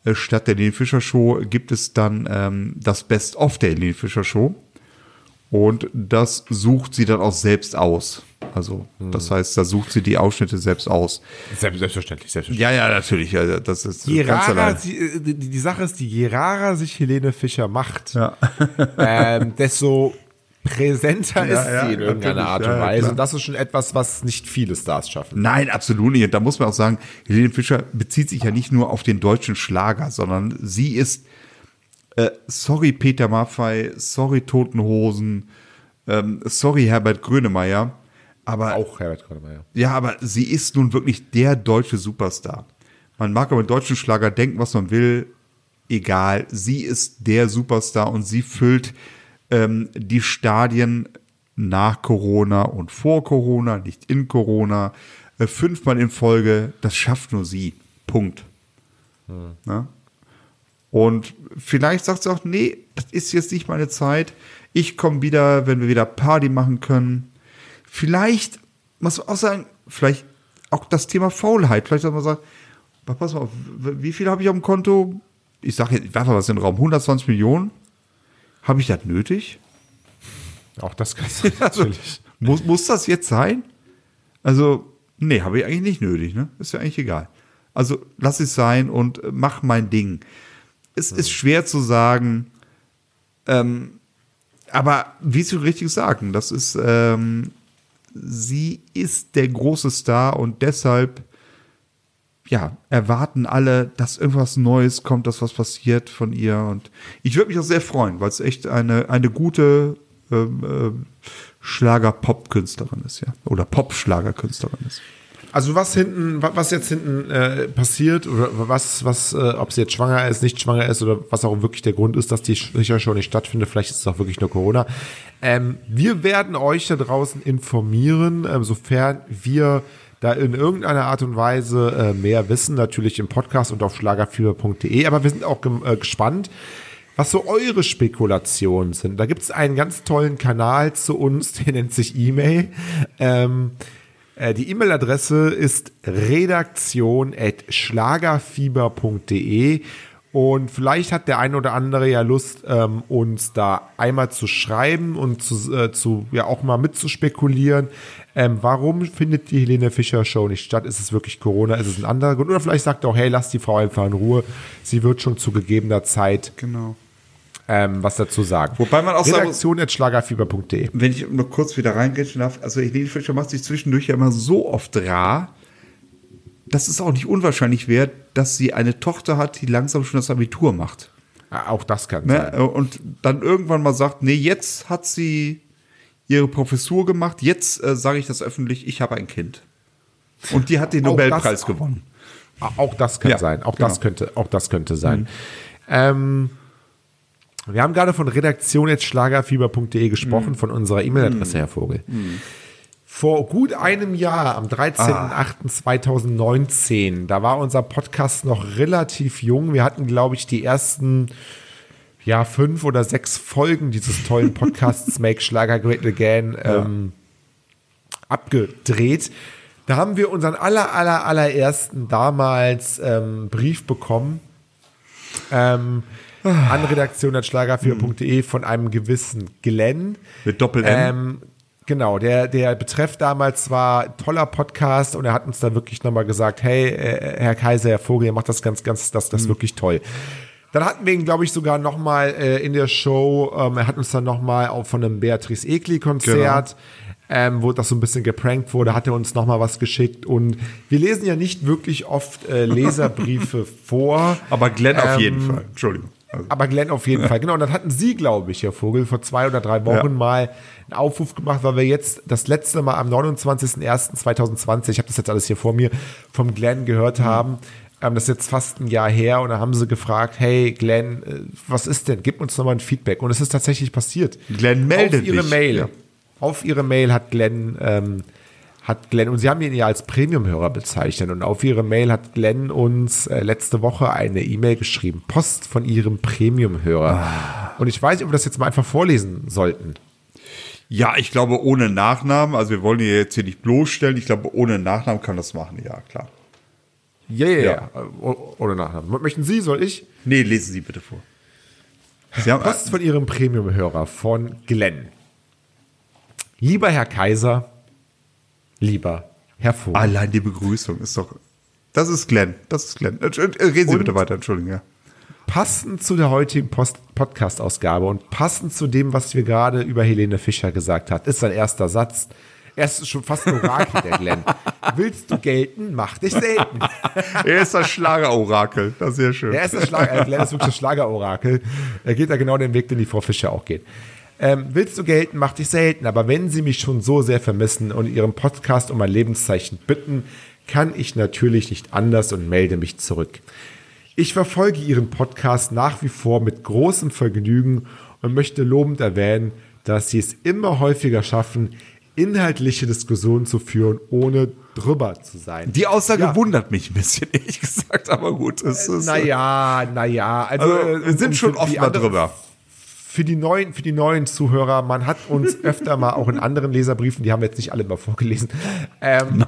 äh, statt der Helene Fischer Show gibt es dann ähm, das Best-of der Helene Fischer Show. Und das sucht sie dann auch selbst aus. Also, das heißt, da sucht sie die Ausschnitte selbst aus. Selbstverständlich, selbstverständlich. Ja, ja, natürlich. Ja, das ist je rarer äh, die, die, Sache ist, die, je rarer sich Helene Fischer macht, ja. ähm, desto präsenter ja, ist ja, sie in irgendeiner Art und Weise. und das ist schon etwas, was nicht viele Stars schaffen. Nein, absolut nicht. Und da muss man auch sagen, Helene Fischer bezieht sich ja nicht nur auf den deutschen Schlager, sondern sie ist, äh, sorry Peter Maffei, sorry Totenhosen, ähm, sorry Herbert Grönemeyer, aber auch Herbert Grönemeyer. Ja, aber sie ist nun wirklich der deutsche Superstar. Man mag aber deutschen Schlager denken, was man will. Egal, sie ist der Superstar und sie füllt ähm, die Stadien nach Corona und vor Corona, nicht in Corona, äh, fünfmal in Folge, das schafft nur sie. Punkt. Hm. Und vielleicht sagt sie auch, nee, das ist jetzt nicht meine Zeit. Ich komme wieder, wenn wir wieder Party machen können. Vielleicht, muss man auch sagen, vielleicht auch das Thema Faulheit. Vielleicht, dass man sagt, pass mal auf, wie viel habe ich auf dem Konto? Ich sage jetzt, ich werfe was in den Raum, 120 Millionen. Habe ich das nötig? Auch das kann sein, also, muss, muss das jetzt sein? Also, nee, habe ich eigentlich nicht nötig, ne? Ist ja eigentlich egal. Also, lass es sein und mach mein Ding. Es ist schwer zu sagen, ähm, aber wie Sie richtig sagen, das ist, ähm, sie ist der große Star und deshalb ja, erwarten alle, dass irgendwas Neues kommt, dass was passiert von ihr. Und ich würde mich auch sehr freuen, weil es echt eine, eine gute ähm, äh, Schlager-Pop-Künstlerin ist, ja. Oder Pop-Schlager-Künstlerin ist. Also was hinten, was jetzt hinten äh, passiert oder was, was, äh, ob sie jetzt schwanger ist, nicht schwanger ist oder was auch wirklich der Grund ist, dass die sicher schon nicht stattfindet, vielleicht ist es auch wirklich nur Corona. Ähm, wir werden euch da draußen informieren, äh, sofern wir da in irgendeiner Art und Weise äh, mehr wissen, natürlich im Podcast und auf schlagerfieber.de. Aber wir sind auch äh, gespannt, was so eure Spekulationen sind. Da gibt es einen ganz tollen Kanal zu uns, der nennt sich E-Mail. Ähm, äh, die E-Mail-Adresse ist redaktion.schlagerfieber.de und vielleicht hat der eine oder andere ja Lust, ähm, uns da einmal zu schreiben und zu, äh, zu ja auch mal mitzuspekulieren. Ähm, warum findet die Helene Fischer Show nicht statt? Ist es wirklich Corona? Ist es ein anderer Grund? Oder vielleicht sagt er auch, hey, lass die Frau einfach in Ruhe. Sie wird schon zu gegebener Zeit genau ähm, was dazu sagen. Wobei man auch Redaktion schlagerfieber.de. Wenn ich noch kurz wieder reingehen darf, also Helene Fischer macht sich zwischendurch ja immer so oft rar, dass es auch nicht unwahrscheinlich wäre, dass sie eine Tochter hat, die langsam schon das Abitur macht. Ja, auch das kann ne? sein. Und dann irgendwann mal sagt, nee, jetzt hat sie ihre Professur gemacht, jetzt äh, sage ich das öffentlich, ich habe ein Kind. Und die hat den Nobelpreis das, gewonnen. Auch das kann ja, sein. Auch genau. das könnte, auch das könnte sein. Mhm. Ähm, wir haben gerade von redaktion.schlagerfieber.de gesprochen, mm. von unserer E-Mail-Adresse, mm. Herr Vogel. Mm. Vor gut einem Jahr, am 13.08.2019, ah. da war unser Podcast noch relativ jung. Wir hatten, glaube ich, die ersten ja, fünf oder sechs Folgen dieses tollen Podcasts Make Schlager Great Again ähm, ja. abgedreht. Da haben wir unseren aller, aller, allerersten damals ähm, Brief bekommen. Ähm, an redaktion.schlager4.de von einem gewissen Glenn. Mit Doppel-N. Ähm, Genau, der, der Betreff damals war toller Podcast und er hat uns da wirklich nochmal gesagt, hey, äh, Herr Kaiser, Herr Vogel, ihr macht das ganz, ganz, das, das mhm. wirklich toll. Dann hatten wir ihn, glaube ich, sogar nochmal äh, in der Show, ähm, er hat uns dann nochmal auch von einem Beatrice Egli-Konzert, genau. ähm, wo das so ein bisschen geprankt wurde, hat er uns nochmal was geschickt und wir lesen ja nicht wirklich oft äh, Leserbriefe vor. Aber Glenn ähm, auf jeden Fall, Entschuldigung. Also. Aber Glenn auf jeden Fall, genau. Und dann hatten Sie, glaube ich, Herr Vogel, vor zwei oder drei Wochen ja. mal einen Aufruf gemacht, weil wir jetzt das letzte Mal am 29.01.2020, ich habe das jetzt alles hier vor mir, vom Glenn gehört mhm. haben. Ähm, das ist jetzt fast ein Jahr her und da haben sie gefragt, hey Glenn, äh, was ist denn? Gib uns nochmal ein Feedback. Und es ist tatsächlich passiert. Glenn meldet auf ihre mich. Mail. Ja. Auf ihre Mail hat Glenn ähm, hat Glenn, und Sie haben ihn ja als Premium-Hörer bezeichnet, und auf Ihre Mail hat Glenn uns äh, letzte Woche eine E-Mail geschrieben, Post von Ihrem Premium-Hörer. Ah. Und ich weiß nicht, ob wir das jetzt mal einfach vorlesen sollten. Ja, ich glaube ohne Nachnamen, also wir wollen ihn jetzt hier nicht bloßstellen, ich glaube ohne Nachnamen kann das machen, ja, klar. Ja, ja, ja. Ohne Nachnamen. Möchten Sie, soll ich? Nee, lesen Sie bitte vor. Sie haben Post von Ihrem Premium-Hörer von Glenn. Lieber Herr Kaiser, lieber Herr Vogel. Allein die Begrüßung ist doch. Das ist Glenn. Das ist Glenn. Äh, reden Sie und bitte weiter, Entschuldigung, ja. Passend zu der heutigen Podcast-Ausgabe und passend zu dem, was wir gerade über Helene Fischer gesagt hat, ist sein erster Satz. Er ist schon fast ein Orakel, der Glenn. Willst du gelten, mach dich selten. er ist das Schlagerorakel. Das ist sehr schön. Er ist das Schlager, Glenn ist wirklich das Schlagerorakel. Er geht da genau den Weg, den die Frau Fischer auch geht. Ähm, willst du gelten, mach dich selten. Aber wenn Sie mich schon so sehr vermissen und Ihrem Podcast um ein Lebenszeichen bitten, kann ich natürlich nicht anders und melde mich zurück. Ich verfolge Ihren Podcast nach wie vor mit großem Vergnügen und möchte lobend erwähnen, dass sie es immer häufiger schaffen, inhaltliche Diskussionen zu führen, ohne drüber zu sein. Die Aussage ja. wundert mich ein bisschen, ehrlich gesagt, aber gut. Es ist, naja, naja. Also, also wir sind schon oft mal drüber. Für die, neuen, für die neuen Zuhörer, man hat uns öfter mal auch in anderen Leserbriefen, die haben wir jetzt nicht alle mal vorgelesen, ähm,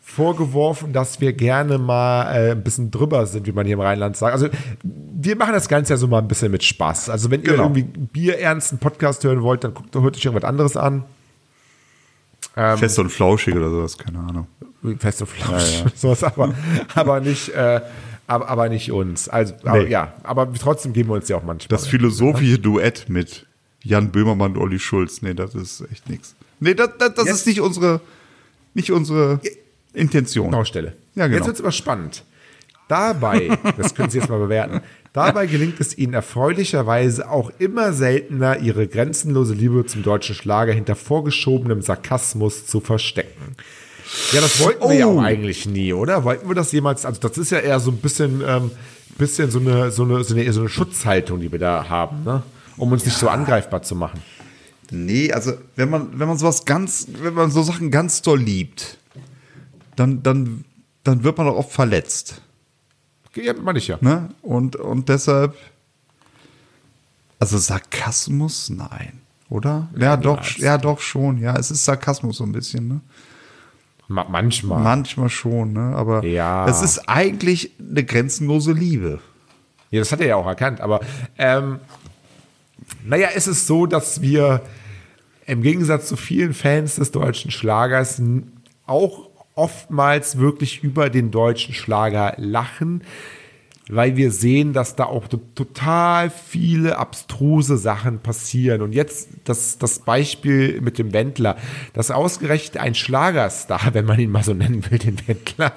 vorgeworfen, dass wir gerne mal äh, ein bisschen drüber sind, wie man hier im Rheinland sagt. Also wir machen das Ganze ja so mal ein bisschen mit Spaß. Also wenn genau. ihr irgendwie bierernsten Podcast hören wollt, dann guckt, hört euch irgendwas anderes an. Ähm, Fest und flauschig oder sowas, keine Ahnung. Fest und flauschig, ja, ja. sowas, aber, aber nicht, äh, aber, aber nicht uns. Also, nee. aber, ja, aber trotzdem geben wir uns ja auch manchmal. Das philosophische Duett mit Jan Böhmermann und Olli Schulz, nee, das ist echt nichts. Nee, das, das, das ist nicht unsere, nicht unsere Intention. Baustelle. Ja, genau. Jetzt wird es aber spannend. Dabei, das können Sie jetzt mal bewerten, dabei gelingt es Ihnen erfreulicherweise auch immer seltener, Ihre grenzenlose Liebe zum deutschen Schlager hinter vorgeschobenem Sarkasmus zu verstecken. Ja, das wollten oh. wir ja auch oh. eigentlich nie, oder? Wollten wir das jemals? Also, das ist ja eher so ein bisschen, ähm, bisschen so, eine, so, eine, so, eine, so eine Schutzhaltung, die wir da haben, ne? um uns ja. nicht so angreifbar zu machen. Nee, also wenn man, wenn man sowas ganz, wenn man so Sachen ganz doll liebt, dann, dann, dann wird man auch oft verletzt. Ja, meine ich ja. Ne? Und, und deshalb, also Sarkasmus, nein, oder? Ja, ja doch, ja, doch schon. Ja, es ist Sarkasmus so ein bisschen, ne? Manchmal. Manchmal schon, ne? Aber ja. es ist eigentlich eine grenzenlose Liebe. Ja, das hat er ja auch erkannt. Aber ähm, naja, es ist so, dass wir im Gegensatz zu vielen Fans des deutschen Schlagers auch oftmals wirklich über den deutschen Schlager lachen, weil wir sehen, dass da auch total viele abstruse Sachen passieren. Und jetzt das, das Beispiel mit dem Wendler, dass ausgerechnet ein Schlagerstar, wenn man ihn mal so nennen will, den Wendler,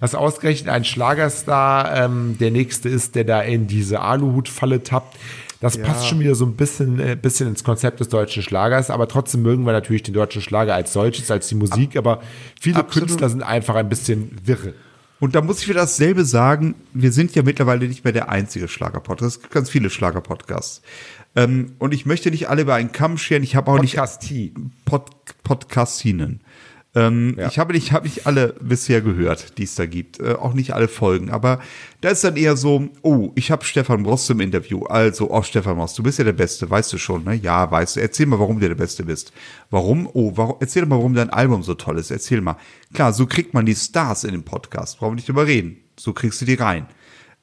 dass ausgerechnet ein Schlagerstar ähm, der nächste ist, der da in diese Aluhutfalle tappt, das ja. passt schon wieder so ein bisschen, äh, bisschen ins Konzept des deutschen Schlagers, aber trotzdem mögen wir natürlich den deutschen Schlager als solches, als die Musik, aber viele Absolut. Künstler sind einfach ein bisschen wirre. Und da muss ich wieder dasselbe sagen, wir sind ja mittlerweile nicht mehr der einzige Schlagerpodcast. Es gibt ganz viele Schlagerpodcasts. Ähm, und ich möchte nicht alle über einen Kamm scheren. Ich habe auch Podcast nicht Pod Podcastinen. Ähm, ja. Ich habe nicht, hab nicht alle bisher gehört, die es da gibt. Äh, auch nicht alle Folgen. Aber da ist dann eher so, oh, ich habe Stefan Ross im Interview. Also, oh, Stefan Ross, du bist ja der Beste, weißt du schon, ne? Ja, weißt du. Erzähl mal, warum du der Beste bist. Warum? Oh, warum, erzähl mal, warum dein Album so toll ist. Erzähl mal. Klar, so kriegt man die Stars in dem Podcast. Brauchen wir nicht drüber reden. So kriegst du die rein.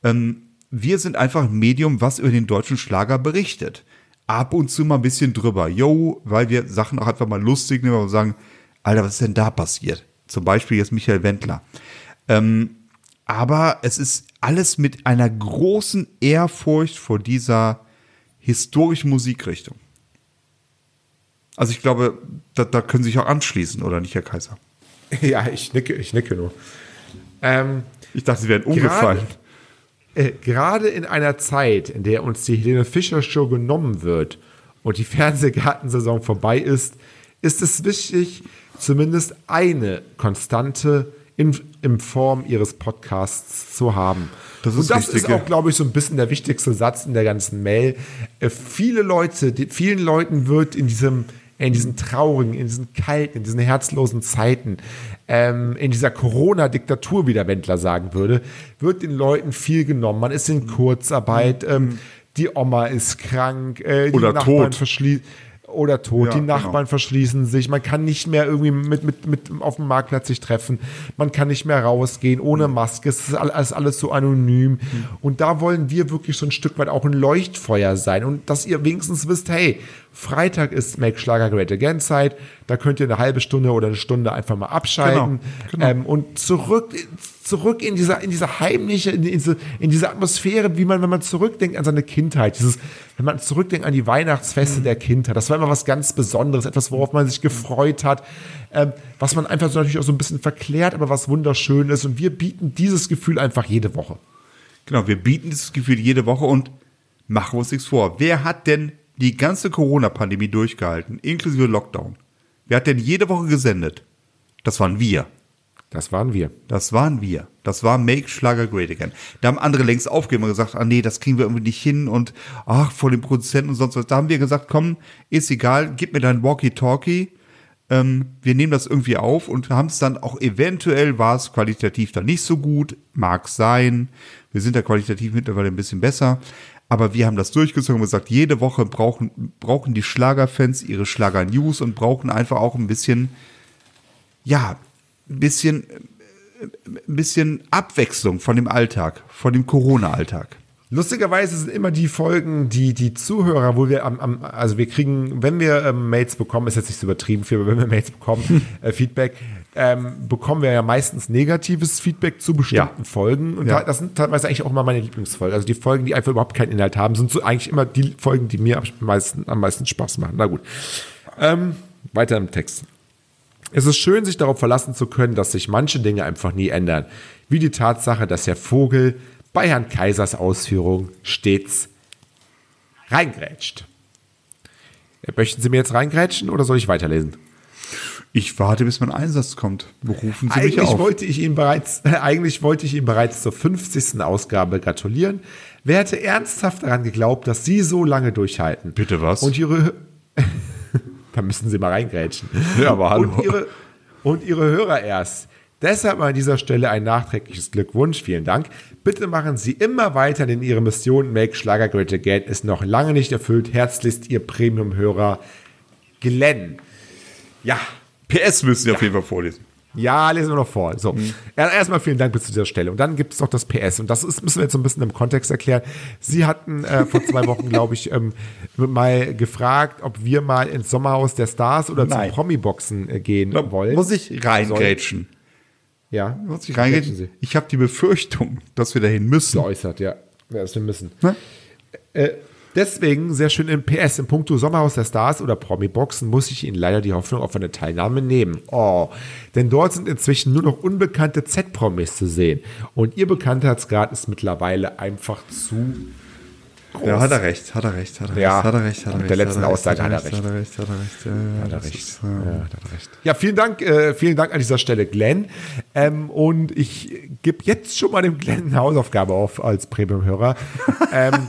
Ähm, wir sind einfach ein Medium, was über den deutschen Schlager berichtet. Ab und zu mal ein bisschen drüber. Yo, weil wir Sachen auch einfach mal lustig nehmen und sagen, Alter, was ist denn da passiert? Zum Beispiel jetzt Michael Wendler. Ähm, aber es ist alles mit einer großen Ehrfurcht vor dieser historischen Musikrichtung. Also ich glaube, da, da können Sie sich auch anschließen, oder nicht, Herr Kaiser? Ja, ich nicke, ich nicke nur. Ähm, ich dachte, Sie wären umgefallen. Gerade, äh, gerade in einer Zeit, in der uns die Helene Fischer Show genommen wird und die Fernsehgartensaison vorbei ist, ist es wichtig, zumindest eine Konstante in, in Form ihres Podcasts zu haben. Das ist und das richtig, ist auch, glaube ich, so ein bisschen der wichtigste Satz in der ganzen Mail. Äh, viele Leute, die, vielen Leuten wird in diesem in diesen traurigen, in diesen kalten, in diesen herzlosen Zeiten, ähm, in dieser Corona-Diktatur, wie der Wendler sagen würde, wird den Leuten viel genommen. Man ist in Kurzarbeit, ähm, die Oma ist krank, äh, die Oder Nachbarn verschließen oder tot. Ja, die Nachbarn genau. verschließen sich. Man kann nicht mehr irgendwie mit, mit, mit auf dem Marktplatz sich treffen. Man kann nicht mehr rausgehen ohne mhm. Maske. Es ist alles, alles so anonym. Mhm. Und da wollen wir wirklich so ein Stück weit auch ein Leuchtfeuer sein. Und dass ihr wenigstens wisst, hey, Freitag ist Make Schlager Great Again Zeit. Da könnt ihr eine halbe Stunde oder eine Stunde einfach mal abschalten genau, genau. Ähm, und zurück, zurück in diese, in diese heimliche, in diese, in diese Atmosphäre, wie man, wenn man zurückdenkt an seine Kindheit, dieses, wenn man zurückdenkt an die Weihnachtsfeste mhm. der Kindheit. Das war immer was ganz Besonderes, etwas, worauf man sich gefreut hat, ähm, was man einfach so natürlich auch so ein bisschen verklärt, aber was wunderschön ist. Und wir bieten dieses Gefühl einfach jede Woche. Genau, wir bieten dieses Gefühl jede Woche und machen uns nichts vor. Wer hat denn die ganze Corona-Pandemie durchgehalten, inklusive Lockdown. Wer hat denn jede Woche gesendet? Das waren wir. Das waren wir. Das waren wir. Das war Make Schlager Great Again. Da haben andere längst aufgegeben und gesagt, ah nee, das kriegen wir irgendwie nicht hin und ach, vor dem Produzenten und sonst was. Da haben wir gesagt, komm, ist egal, gib mir dein Walkie-Talkie. Ähm, wir nehmen das irgendwie auf und haben es dann auch eventuell war es qualitativ dann nicht so gut, mag sein. Wir sind da qualitativ mittlerweile ein bisschen besser. Aber wir haben das durchgezogen und gesagt, jede Woche brauchen, brauchen die Schlagerfans ihre Schlager-News und brauchen einfach auch ein bisschen, ja, ein bisschen, ein bisschen Abwechslung von dem Alltag, von dem Corona-Alltag. Lustigerweise sind immer die Folgen, die die Zuhörer, wo wir am, am also wir kriegen, wenn wir ähm, Mails bekommen, ist jetzt nicht so übertrieben viel, aber wenn wir Mails bekommen, äh, Feedback, ähm, bekommen wir ja meistens negatives Feedback zu bestimmten ja. Folgen. Und ja. das sind teilweise eigentlich auch immer meine Lieblingsfolgen. Also die Folgen, die einfach überhaupt keinen Inhalt haben, sind so eigentlich immer die Folgen, die mir am meisten, am meisten Spaß machen. Na gut. Ähm, weiter im Text. Es ist schön, sich darauf verlassen zu können, dass sich manche Dinge einfach nie ändern. Wie die Tatsache, dass Herr Vogel bei Herrn Kaisers Ausführung stets reingrätscht. Möchten Sie mir jetzt reingrätschen oder soll ich weiterlesen? Ich warte, bis mein Einsatz kommt. Berufen Sie eigentlich mich auf. Wollte ich Ihnen bereits, äh, eigentlich wollte ich Ihnen bereits zur 50. Ausgabe gratulieren. Wer hätte ernsthaft daran geglaubt, dass Sie so lange durchhalten? Bitte was? Und Ihre... da müssen Sie mal reingrätschen. Ja, aber hallo. Und Ihre, und Ihre Hörer erst. Deshalb an dieser Stelle ein nachträgliches Glückwunsch. Vielen Dank. Bitte machen Sie immer weiter, denn Ihre Mission Make Schlager Great Again ist noch lange nicht erfüllt. Herzlichst Ihr Premium-Hörer Glenn. Ja. PS müssen Sie ja. auf jeden Fall vorlesen. Ja, lesen wir noch vor. So, mhm. erstmal vielen Dank bis zu dieser Stelle. Und dann gibt es noch das PS. Und das ist, müssen wir jetzt so ein bisschen im Kontext erklären. Sie hatten äh, vor zwei Wochen, glaube ich, ähm, mal gefragt, ob wir mal ins Sommerhaus der Stars oder Nein. zum Promi-Boxen äh, gehen da wollen. Muss ich reingrätschen? Ja. Was ich reingehe, ich habe die Befürchtung, dass wir dahin müssen. Geäußert, ja. ja dass wir müssen. Äh, deswegen, sehr schön im PS, im Punkto Sommerhaus der Stars oder Promi-Boxen muss ich Ihnen leider die Hoffnung auf eine Teilnahme nehmen. Oh, denn dort sind inzwischen nur noch unbekannte Z-Promis zu sehen. Und Ihr Bekanntheitsgrad ist mittlerweile einfach zu groß. Ja, hat er recht, hat er recht, hat er ja, recht, hat er recht, hat er recht. Der letzten Aussage hat er recht. Hat er recht, hat er recht, hat er recht. Ja, recht. Ja, vielen Dank, äh, vielen Dank an dieser Stelle, Glenn. Ähm, und ich gebe jetzt schon mal dem Glenn eine Hausaufgabe auf als Premium-Hörer. ähm,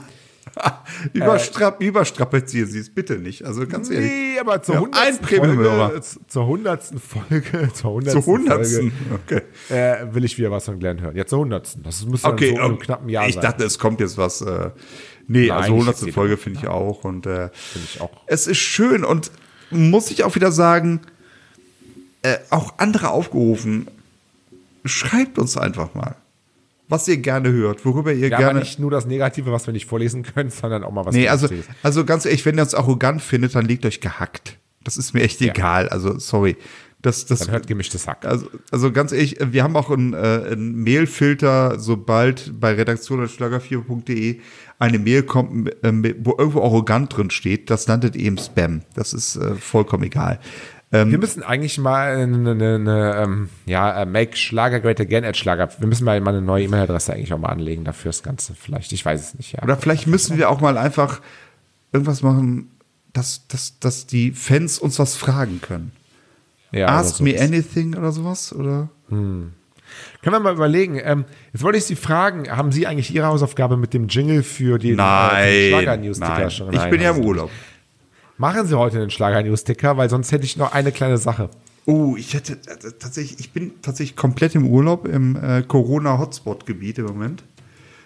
Überstrap, äh, überstrapazieren Sie es bitte nicht. Also ganz ehrlich. Nee, aber zur hundertsten Folge, zur hundertsten Folge, zur hundertsten Folge, okay. äh, will ich wieder was von Glenn hören. Jetzt zur hundertsten. Das muss okay, so einem knappen Jahr ich sein. Ich dachte, es kommt jetzt was. Äh, Nee, Nein, also 100. Folge finde ich auch. Und äh, ich auch. es ist schön und muss ich auch wieder sagen, äh, auch andere aufgerufen, schreibt uns einfach mal, was ihr gerne hört, worüber ihr ja, gerne. Aber nicht nur das Negative, was wir nicht vorlesen können, sondern auch mal was. Nee, also, also ganz ehrlich, wenn ihr uns arrogant findet, dann legt euch gehackt. Das ist mir echt ja. egal. Also, sorry. Das, das, Dann hört gemischtes Hack. Also, also ganz ehrlich, wir haben auch einen, äh, einen Mailfilter, sobald bei redaktion.schlager4.de eine Mail kommt, äh, wo irgendwo arrogant drin steht, das landet eben Spam. Das ist äh, vollkommen egal. Ähm, wir müssen eigentlich mal eine, eine, eine ähm, ja, äh, Make Schlager Great Again at Schlager. Wir müssen mal, mal eine neue E-Mail-Adresse eigentlich auch mal anlegen dafür das Ganze. Vielleicht, ich weiß es nicht. Ja. Oder vielleicht müssen wir auch mal einfach irgendwas machen, dass, dass, dass die Fans uns was fragen können. Ja, Ask me anything oder sowas? Oder? Hm. Können wir mal überlegen. Ähm, jetzt wollte ich Sie fragen, haben Sie eigentlich Ihre Hausaufgabe mit dem Jingle für den, äh, Schlager-News-Ticker schon? Nein, ich bin ja im Urlaub. Machen Sie heute den Schlager-News-Ticker, weil sonst hätte ich noch eine kleine Sache. Oh, ich hätte äh, tatsächlich, ich bin tatsächlich komplett im Urlaub im äh, Corona-Hotspot-Gebiet im Moment.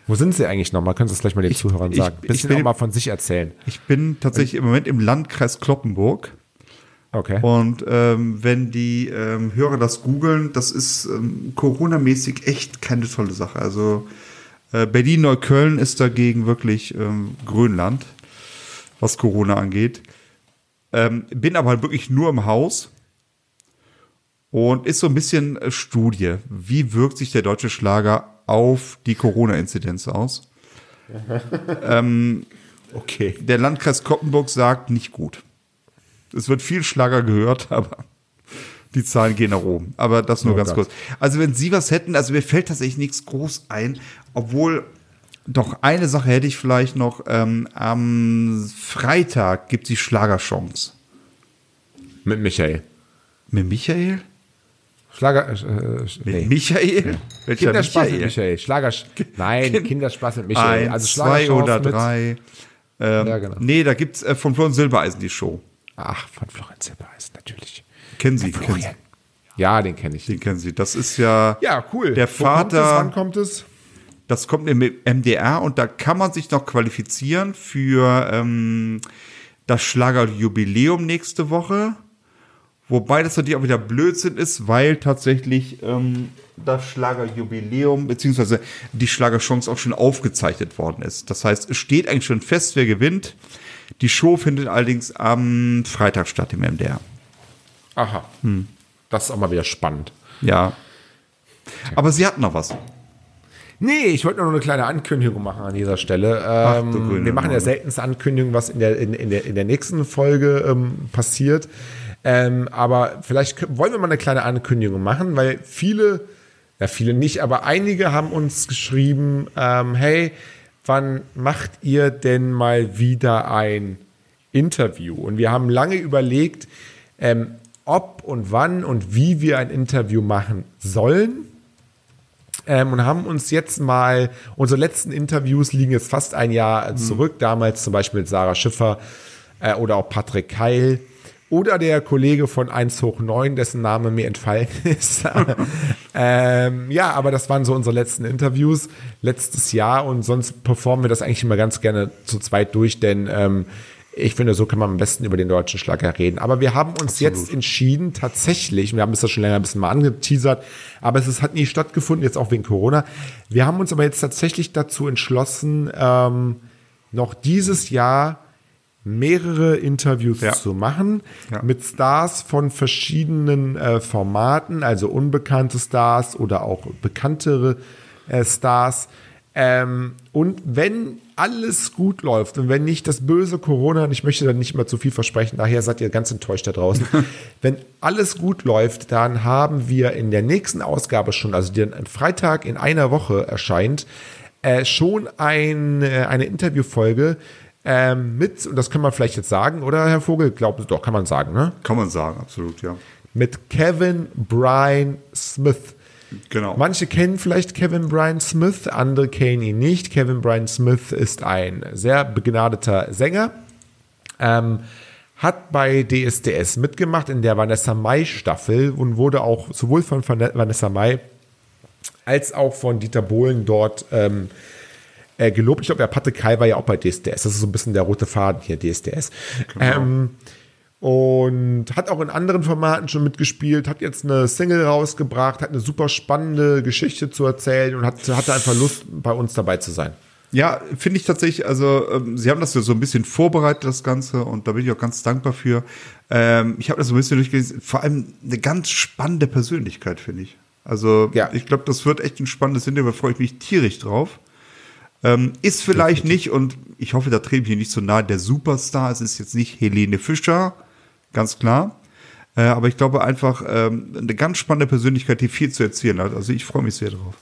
Wo sind Sie eigentlich nochmal? Können Sie das gleich mal den ich, Zuhörern sagen? Ein bisschen auch mal von sich erzählen. Ich bin tatsächlich im Moment im Landkreis Kloppenburg. Okay. Und ähm, wenn die ähm, Hörer das googeln, das ist ähm, Corona-mäßig echt keine tolle Sache. Also äh, Berlin-Neukölln ist dagegen wirklich ähm, Grönland, was Corona angeht. Ähm, bin aber halt wirklich nur im Haus und ist so ein bisschen äh, Studie. Wie wirkt sich der deutsche Schlager auf die Corona-Inzidenz aus? ähm, okay. Der Landkreis Koppenburg sagt nicht gut. Es wird viel Schlager gehört, aber die Zahlen gehen nach oben. Aber das nur oh ganz Gott. kurz. Also wenn Sie was hätten, also mir fällt tatsächlich nichts groß ein, obwohl doch eine Sache hätte ich vielleicht noch. Ähm, am Freitag gibt es die Schlagerchance. Mit Michael. Mit Michael? Schlager. Äh, nee. Michael? Ja. Kinderspaß Michael? mit Michael. Schlager. Nein, kind Kinderspaß mit Michael. Eins, also zwei oder drei. Ähm, ja, genau. Nee, da gibt es äh, von Florian Silbereisen die Show. Ach, von Florian Silbereisen, natürlich. Kennen Sie, kennen Sie. Ja, den kenne ich. Den kennen Sie. Das ist ja. Ja, cool. Der Wo Vater. Kommt es, wann kommt es? Das kommt im MDR und da kann man sich noch qualifizieren für ähm, das Schlagerjubiläum nächste Woche. Wobei das natürlich auch wieder Blödsinn ist, weil tatsächlich ähm, das Schlagerjubiläum bzw. die Schlagerchance auch schon aufgezeichnet worden ist. Das heißt, es steht eigentlich schon fest, wer gewinnt. Die Show findet allerdings am Freitag statt im MDR. Aha. Hm. Das ist auch mal wieder spannend. Ja. Aber Sie hatten noch was. Nee, ich wollte nur eine kleine Ankündigung machen an dieser Stelle. Ähm, wir machen ja seltenste Ankündigung, was in der, in, in der, in der nächsten Folge ähm, passiert. Ähm, aber vielleicht wollen wir mal eine kleine Ankündigung machen, weil viele, ja viele nicht, aber einige haben uns geschrieben, ähm, hey, wann macht ihr denn mal wieder ein Interview? Und wir haben lange überlegt, ähm, ob und wann und wie wir ein Interview machen sollen. Ähm, und haben uns jetzt mal, unsere letzten Interviews liegen jetzt fast ein Jahr zurück, mhm. damals zum Beispiel mit Sarah Schiffer äh, oder auch Patrick Keil oder der Kollege von 1 hoch 9, dessen Name mir entfallen ist. ähm, ja, aber das waren so unsere letzten Interviews letztes Jahr und sonst performen wir das eigentlich immer ganz gerne zu zweit durch, denn ähm, ich finde, so kann man am besten über den deutschen Schlager reden. Aber wir haben uns Absolut. jetzt entschieden, tatsächlich, wir haben es ja schon länger ein bisschen mal angeteasert, aber es ist, hat nie stattgefunden, jetzt auch wegen Corona. Wir haben uns aber jetzt tatsächlich dazu entschlossen, ähm, noch dieses Jahr mehrere Interviews ja. zu machen ja. mit Stars von verschiedenen äh, Formaten, also unbekannte Stars oder auch bekanntere äh, Stars. Ähm, und wenn alles gut läuft und wenn nicht das böse Corona, und ich möchte da nicht mal zu viel versprechen, daher seid ihr ganz enttäuscht da draußen, wenn alles gut läuft, dann haben wir in der nächsten Ausgabe schon, also die am Freitag in einer Woche erscheint, äh, schon ein, äh, eine Interviewfolge ähm, mit, und das kann man vielleicht jetzt sagen, oder Herr Vogel? Glauben Sie doch, kann man sagen, ne? Kann man sagen, absolut, ja. Mit Kevin Brian Smith. Genau. Manche kennen vielleicht Kevin Brian Smith, andere kennen ihn nicht. Kevin Brian Smith ist ein sehr begnadeter Sänger. Ähm, hat bei DSDS mitgemacht in der Vanessa Mai Staffel und wurde auch sowohl von Vanessa Mai als auch von Dieter Bohlen dort ähm, äh, gelobt. Ich glaube, der Patrick Kai war ja auch bei DSDS. Das ist so ein bisschen der rote Faden hier, DSDS. Genau. Ähm, und hat auch in anderen Formaten schon mitgespielt, hat jetzt eine Single rausgebracht, hat eine super spannende Geschichte zu erzählen und hat, hatte einfach Lust, bei uns dabei zu sein. Ja, finde ich tatsächlich, also ähm, Sie haben das ja so ein bisschen vorbereitet, das Ganze, und da bin ich auch ganz dankbar für. Ähm, ich habe das so ein bisschen durchgelesen, vor allem eine ganz spannende Persönlichkeit, finde ich. Also ja. ich glaube, das wird echt ein spannendes Interview, da freue ich mich tierisch drauf. Ähm, ist vielleicht nicht, und ich hoffe, da trete ich hier nicht so nahe, der Superstar. Es ist jetzt nicht Helene Fischer, ganz klar. Äh, aber ich glaube einfach ähm, eine ganz spannende Persönlichkeit, die viel zu erzählen hat. Also ich freue mich sehr drauf.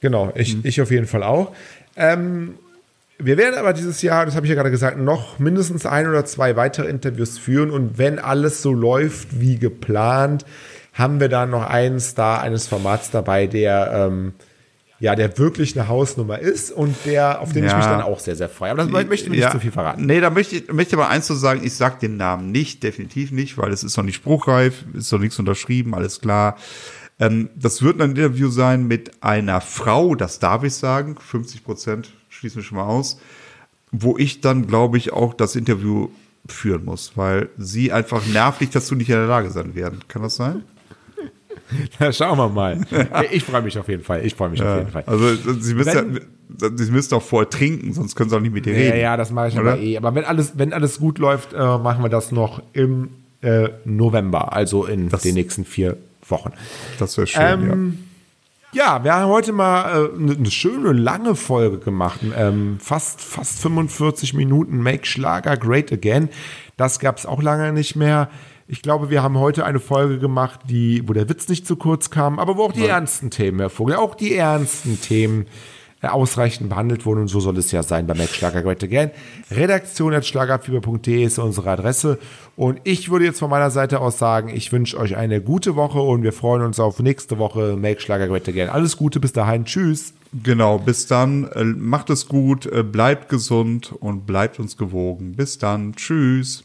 Genau, ich, mhm. ich auf jeden Fall auch. Ähm, wir werden aber dieses Jahr, das habe ich ja gerade gesagt, noch mindestens ein oder zwei weitere Interviews führen. Und wenn alles so läuft wie geplant, haben wir da noch einen Star eines Formats dabei, der ähm, ja, der wirklich eine Hausnummer ist und der, auf den ja. ich mich dann auch sehr, sehr freue. Aber das möchte ich mir ja. nicht zu viel verraten. Nee, da möchte ich, möchte aber eins zu sagen, ich sage den Namen nicht, definitiv nicht, weil es ist noch nicht spruchreif, ist noch nichts unterschrieben, alles klar. Ähm, das wird ein Interview sein mit einer Frau, das darf ich sagen, 50 Prozent schließen wir schon mal aus, wo ich dann, glaube ich, auch das Interview führen muss, weil sie einfach nervlich dazu nicht in der Lage sein werden. Kann das sein? Ja, schauen wir mal. Ich freue mich auf jeden Fall. Ich freue mich ja, auf jeden Fall. Also Sie müssen, ja, Sie müssen auch vorher trinken, sonst können Sie auch nicht mit dir reden. Ja, ja, das mache ich oder? aber eh. Aber wenn alles, wenn alles gut läuft, äh, machen wir das noch im äh, November, also in das, den nächsten vier Wochen. Das wäre schön, ähm, ja. Ja, wir haben heute mal äh, eine schöne lange Folge gemacht. Ähm, fast, fast 45 Minuten Make Schlager Great Again. Das gab es auch lange nicht mehr. Ich glaube, wir haben heute eine Folge gemacht, die, wo der Witz nicht zu kurz kam, aber wo auch die ja. ernsten Themen, Herr Vogel, auch die ernsten Themen äh, ausreichend behandelt wurden und so soll es ja sein bei Mac Schlager Great Again. Redaktion at schlagerfieber.de ist unsere Adresse und ich würde jetzt von meiner Seite aus sagen, ich wünsche euch eine gute Woche und wir freuen uns auf nächste Woche Make Schlager Great Again. Alles Gute bis dahin, tschüss. Genau, bis dann, äh, macht es gut, äh, bleibt gesund und bleibt uns gewogen. Bis dann, tschüss.